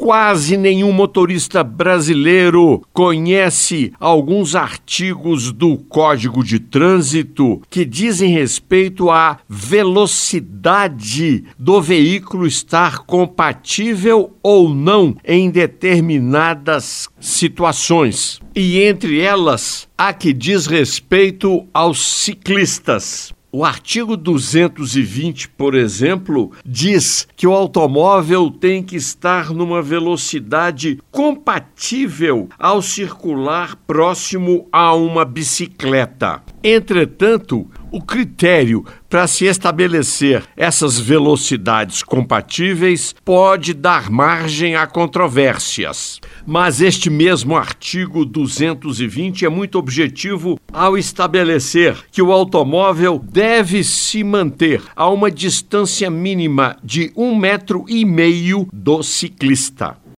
quase nenhum motorista brasileiro conhece alguns artigos do Código de Trânsito que dizem respeito à velocidade do veículo estar compatível ou não em determinadas situações. E entre elas, a que diz respeito aos ciclistas. O artigo 220, por exemplo, diz que o automóvel tem que estar numa velocidade compatível ao circular próximo a uma bicicleta. Entretanto, o critério para se estabelecer essas velocidades compatíveis pode dar margem a controvérsias. Mas este mesmo artigo 220 é muito objetivo ao estabelecer que o automóvel deve se manter a uma distância mínima de um metro e meio do ciclista.